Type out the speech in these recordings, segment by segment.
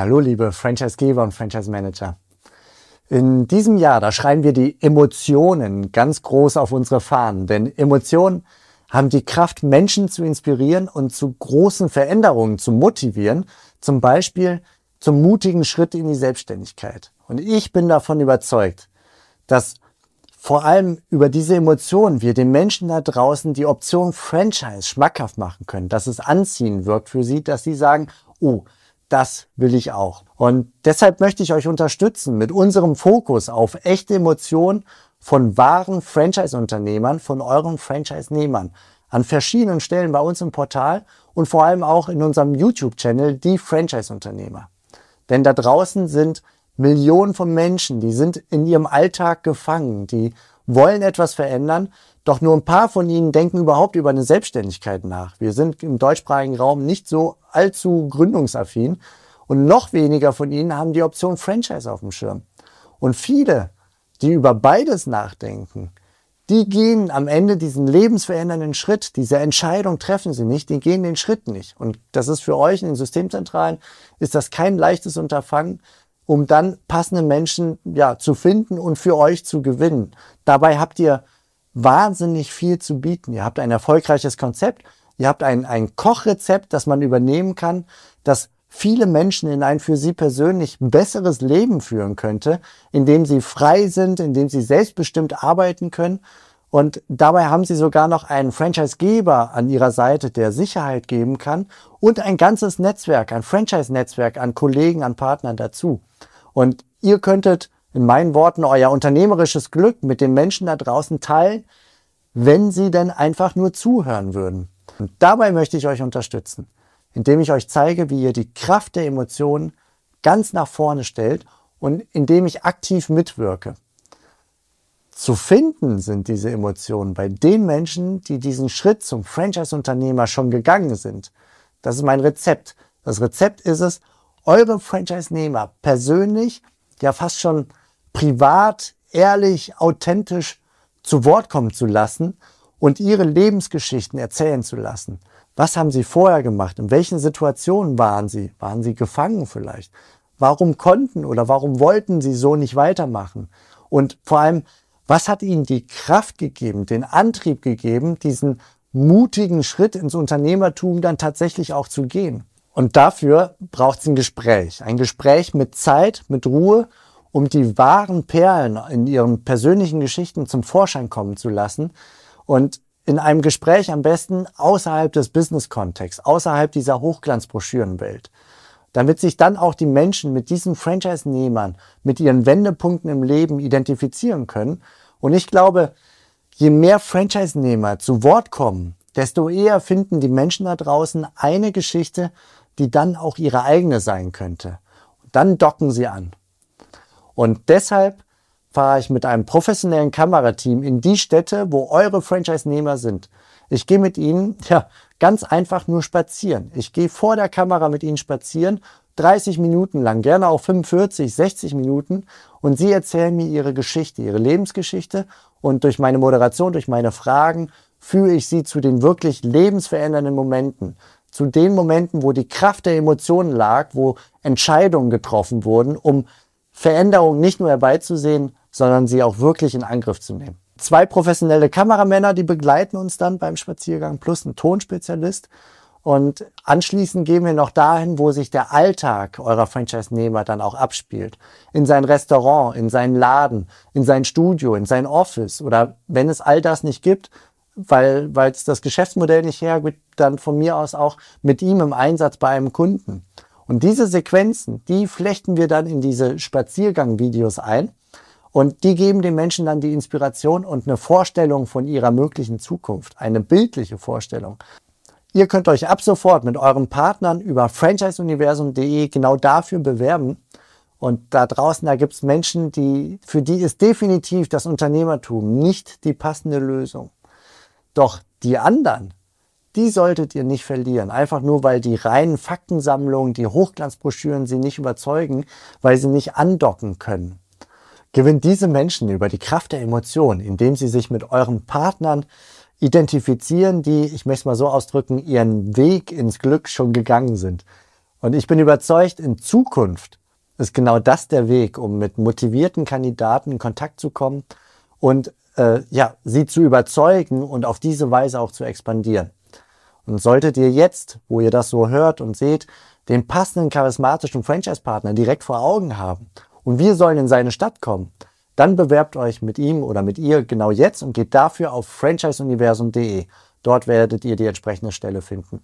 Hallo liebe Franchisegeber und Franchise Manager. In diesem Jahr, da schreiben wir die Emotionen ganz groß auf unsere Fahnen, denn Emotionen haben die Kraft, Menschen zu inspirieren und zu großen Veränderungen zu motivieren, zum Beispiel zum mutigen Schritt in die Selbstständigkeit. Und ich bin davon überzeugt, dass vor allem über diese Emotionen wir den Menschen da draußen die Option Franchise schmackhaft machen können, dass es anziehen wirkt für sie, dass sie sagen, oh, das will ich auch. Und deshalb möchte ich euch unterstützen mit unserem Fokus auf echte Emotionen von wahren Franchise-Unternehmern, von euren Franchise-Nehmern an verschiedenen Stellen bei uns im Portal und vor allem auch in unserem YouTube-Channel, die Franchise-Unternehmer. Denn da draußen sind Millionen von Menschen, die sind in ihrem Alltag gefangen, die wollen etwas verändern, doch nur ein paar von ihnen denken überhaupt über eine Selbstständigkeit nach. Wir sind im deutschsprachigen Raum nicht so allzu gründungsaffin und noch weniger von ihnen haben die Option Franchise auf dem Schirm. Und viele, die über beides nachdenken, die gehen am Ende diesen lebensverändernden Schritt, diese Entscheidung treffen sie nicht, die gehen den Schritt nicht. Und das ist für euch in den Systemzentralen, ist das kein leichtes Unterfangen, um dann passende Menschen ja, zu finden und für euch zu gewinnen. Dabei habt ihr wahnsinnig viel zu bieten. Ihr habt ein erfolgreiches Konzept, ihr habt ein, ein Kochrezept, das man übernehmen kann, das viele Menschen in ein für sie persönlich besseres Leben führen könnte, in dem sie frei sind, in dem sie selbstbestimmt arbeiten können. Und dabei haben sie sogar noch einen Franchisegeber an ihrer Seite, der Sicherheit geben kann und ein ganzes Netzwerk, ein Franchise-Netzwerk an Kollegen, an Partnern dazu. Und ihr könntet in meinen Worten euer unternehmerisches Glück mit den Menschen da draußen teilen, wenn sie denn einfach nur zuhören würden. Und dabei möchte ich euch unterstützen indem ich euch zeige, wie ihr die Kraft der Emotionen ganz nach vorne stellt und indem ich aktiv mitwirke. Zu finden sind diese Emotionen bei den Menschen, die diesen Schritt zum Franchise-Unternehmer schon gegangen sind. Das ist mein Rezept. Das Rezept ist es, eure Franchise-Nehmer persönlich, ja fast schon privat, ehrlich, authentisch zu Wort kommen zu lassen und ihre Lebensgeschichten erzählen zu lassen. Was haben sie vorher gemacht? In welchen Situationen waren sie? Waren sie gefangen vielleicht? Warum konnten oder warum wollten sie so nicht weitermachen? Und vor allem, was hat ihnen die Kraft gegeben, den Antrieb gegeben, diesen mutigen Schritt ins Unternehmertum dann tatsächlich auch zu gehen? Und dafür braucht es ein Gespräch. Ein Gespräch mit Zeit, mit Ruhe, um die wahren Perlen in ihren persönlichen Geschichten zum Vorschein kommen zu lassen. Und in einem Gespräch am besten außerhalb des Business-Kontexts, außerhalb dieser Hochglanzbroschürenwelt, damit sich dann auch die Menschen mit diesen Franchise-Nehmern, mit ihren Wendepunkten im Leben identifizieren können. Und ich glaube, je mehr Franchise-Nehmer zu Wort kommen, desto eher finden die Menschen da draußen eine Geschichte, die dann auch ihre eigene sein könnte. Und dann docken sie an. Und deshalb fahre ich mit einem professionellen Kamerateam in die Städte, wo eure Franchise-Nehmer sind. Ich gehe mit ihnen, ja, ganz einfach nur spazieren. Ich gehe vor der Kamera mit ihnen spazieren, 30 Minuten lang, gerne auch 45, 60 Minuten. Und sie erzählen mir ihre Geschichte, ihre Lebensgeschichte. Und durch meine Moderation, durch meine Fragen führe ich sie zu den wirklich lebensverändernden Momenten. Zu den Momenten, wo die Kraft der Emotionen lag, wo Entscheidungen getroffen wurden, um Veränderungen nicht nur herbeizusehen, sondern sie auch wirklich in Angriff zu nehmen. Zwei professionelle Kameramänner, die begleiten uns dann beim Spaziergang, plus ein Tonspezialist. Und anschließend gehen wir noch dahin, wo sich der Alltag eurer Franchise-Nehmer dann auch abspielt. In sein Restaurant, in seinen Laden, in sein Studio, in sein Office. Oder wenn es all das nicht gibt, weil, weil es das Geschäftsmodell nicht hergibt, dann von mir aus auch mit ihm im Einsatz bei einem Kunden. Und diese Sequenzen, die flechten wir dann in diese Spaziergang-Videos ein. Und die geben den Menschen dann die Inspiration und eine Vorstellung von ihrer möglichen Zukunft, eine bildliche Vorstellung. Ihr könnt euch ab sofort mit euren Partnern über franchiseuniversum.de genau dafür bewerben. Und da draußen, da gibt es Menschen, die, für die ist definitiv das Unternehmertum nicht die passende Lösung. Doch die anderen, die solltet ihr nicht verlieren. Einfach nur, weil die reinen Faktensammlungen, die Hochglanzbroschüren sie nicht überzeugen, weil sie nicht andocken können. Gewinnt diese Menschen über die Kraft der Emotionen, indem sie sich mit euren Partnern identifizieren, die, ich möchte es mal so ausdrücken, ihren Weg ins Glück schon gegangen sind. Und ich bin überzeugt, in Zukunft ist genau das der Weg, um mit motivierten Kandidaten in Kontakt zu kommen und äh, ja, sie zu überzeugen und auf diese Weise auch zu expandieren. Und solltet ihr jetzt, wo ihr das so hört und seht, den passenden charismatischen Franchise-Partner direkt vor Augen haben und wir sollen in seine Stadt kommen, dann bewerbt euch mit ihm oder mit ihr genau jetzt und geht dafür auf franchiseuniversum.de. Dort werdet ihr die entsprechende Stelle finden.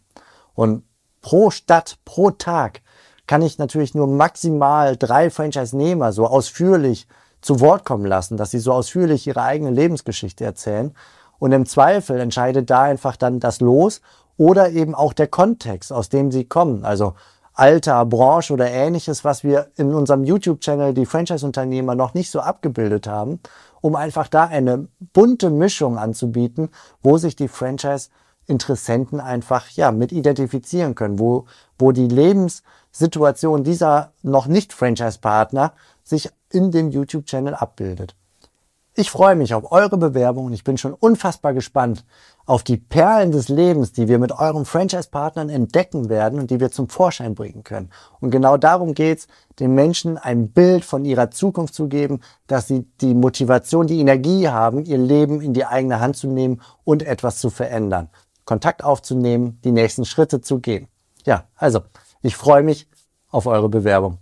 Und pro Stadt, pro Tag kann ich natürlich nur maximal drei Franchise-Nehmer so ausführlich zu Wort kommen lassen, dass sie so ausführlich ihre eigene Lebensgeschichte erzählen. Und im Zweifel entscheidet da einfach dann das Los oder eben auch der Kontext, aus dem sie kommen. Also Alter, Branche oder ähnliches, was wir in unserem YouTube-Channel die Franchise-Unternehmer noch nicht so abgebildet haben, um einfach da eine bunte Mischung anzubieten, wo sich die Franchise-Interessenten einfach ja mit identifizieren können, wo, wo die Lebenssituation dieser noch nicht Franchise-Partner sich in dem YouTube-Channel abbildet. Ich freue mich auf eure Bewerbung und ich bin schon unfassbar gespannt auf die Perlen des Lebens, die wir mit euren Franchise-Partnern entdecken werden und die wir zum Vorschein bringen können. Und genau darum geht's, den Menschen ein Bild von ihrer Zukunft zu geben, dass sie die Motivation, die Energie haben, ihr Leben in die eigene Hand zu nehmen und etwas zu verändern. Kontakt aufzunehmen, die nächsten Schritte zu gehen. Ja, also, ich freue mich auf eure Bewerbung.